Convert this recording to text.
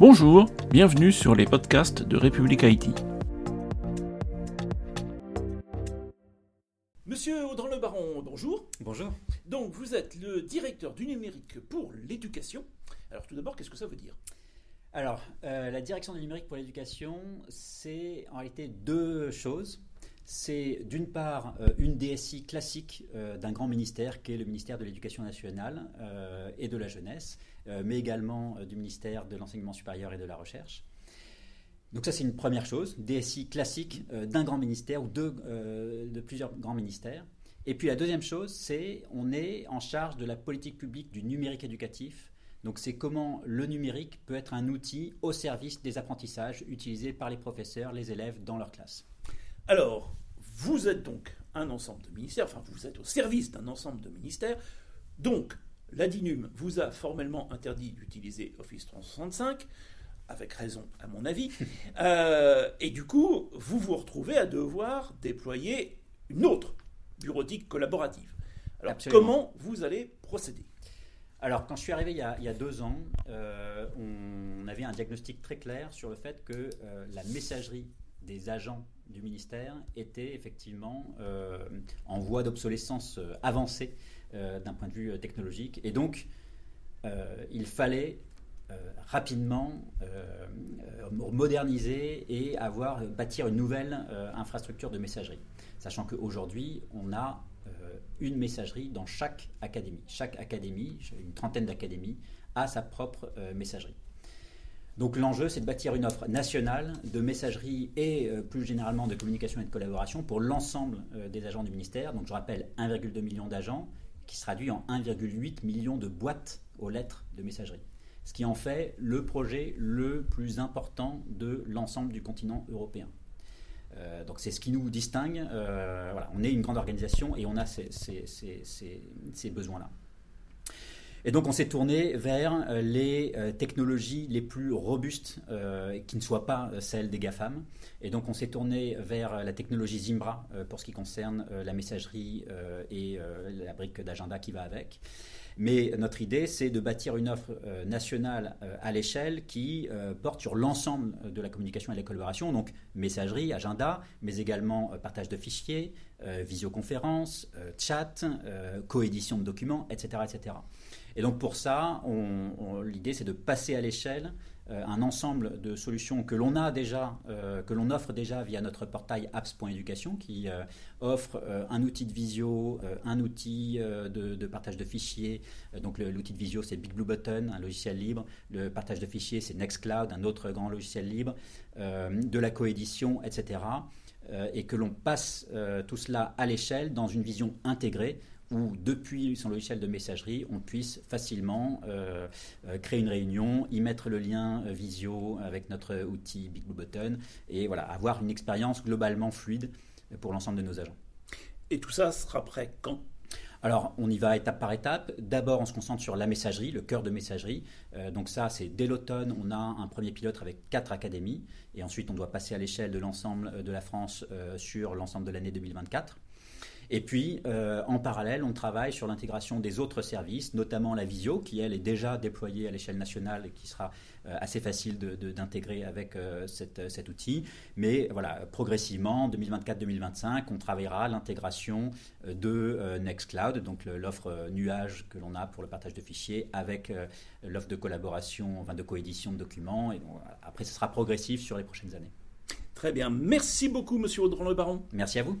Bonjour, bienvenue sur les podcasts de République Haïti. Monsieur Audran Le Baron, bonjour. Bonjour. Donc vous êtes le directeur du numérique pour l'éducation. Alors tout d'abord, qu'est-ce que ça veut dire? Alors, euh, la direction du numérique pour l'éducation, c'est en réalité deux choses. C'est d'une part euh, une DSI classique euh, d'un grand ministère qui est le ministère de l'Éducation nationale et de la jeunesse, mais également du ministère de l'Enseignement supérieur et de la Recherche. Donc ça c'est une première chose, DSI classique d'un grand ministère ou de plusieurs grands ministères. Et puis la deuxième chose, c'est on est en charge de la politique publique du numérique éducatif. Donc c'est comment le numérique peut être un outil au service des apprentissages utilisés par les professeurs, les élèves dans leur classe. Alors, vous êtes donc un ensemble de ministères, enfin vous êtes au service d'un ensemble de ministères. Donc, la DINUM vous a formellement interdit d'utiliser Office 365 avec raison à mon avis. Euh, et du coup, vous vous retrouvez à devoir déployer une autre bureautique collaborative. Alors comment vous allez procéder? Alors, quand je suis arrivé il y a, deux ans, euh, on avait un diagnostic très clair sur le fait que euh, la messagerie des agents du ministère était effectivement euh, en voie d'obsolescence avancée d'un point de vue technologique. Et donc, il fallait rapidement moderniser et avoir, bâtir une nouvelle infrastructure de messagerie. Sachant qu'aujourd'hui, on a euh, une messagerie dans chaque académie. Chaque académie, une trentaine d'académies, a sa propre euh, messagerie. Donc l'enjeu, c'est de bâtir une offre nationale de messagerie et euh, plus généralement de communication et de collaboration pour l'ensemble des agents du ministère. Donc je rappelle 1,2 million d'agents, qui se traduit en 1,8 million de boîtes aux lettres de messagerie. Ce qui en fait le projet le plus important de l'ensemble du continent européen. Euh, donc c'est ce qui nous distingue. Euh, on est une grande organisation et on a ces, ces, besoins-là. Et donc on s'est tourné vers euh, les technologies les plus robustes qui ne soient pas celles des GAFAM. Et donc on s'est tourné vers la technologie Zimbra pour ce qui concerne la messagerie et la brique d'agenda qui va avec. Mais notre idée, c'est de bâtir une offre euh, nationale euh, à l'échelle qui euh, porte sur l'ensemble de la communication et de la collaboration, donc messagerie, agenda, mais également partage de fichiers, visioconférence, chat, coédition de documents, etc., etc. Et donc pour ça, l'idée, c'est de passer à l'échelle un ensemble de solutions que l'on a déjà, euh, que l'on offre déjà via notre portail apps.education qui euh, offre un outil de visio, un outil de, partage de fichiers. donc l'outil de visio c'est Big Blue Button, un logiciel libre. Le partage de fichiers c'est Nextcloud, un autre grand logiciel libre. de la coédition, etc. et que l'on passe tout cela à l'échelle dans une vision intégrée où depuis son logiciel de messagerie, on puisse facilement euh, euh, créer une réunion, y mettre le lien euh, visio avec notre outil Big Blue Button et voilà, avoir une expérience globalement fluide pour l'ensemble de nos agents. Et tout ça sera prêt quand? Alors, on y va étape par étape. D'abord, on se concentre sur la messagerie, le cœur de messagerie. donc ça, c'est dès l'automne, on a un premier pilote avec quatre académies. Et ensuite, on doit passer à l'échelle de l'ensemble de la France sur l'ensemble de l'année 2024. Et puis, euh, en parallèle, on travaille sur l'intégration des autres services, notamment la visio, qui, elle, est déjà déployée à l'échelle nationale et qui sera euh, assez facile d'intégrer avec euh, cet outil. Mais voilà, progressivement, 2024-2025, on travaillera l'intégration de Nextcloud, donc l'offre nuage que l'on a pour le partage de fichiers, avec l'offre de collaboration, enfin de coédition de documents. Et après, ce sera progressif sur les prochaines années. Très bien. Merci beaucoup, monsieur Audran Le Baron. Merci à vous.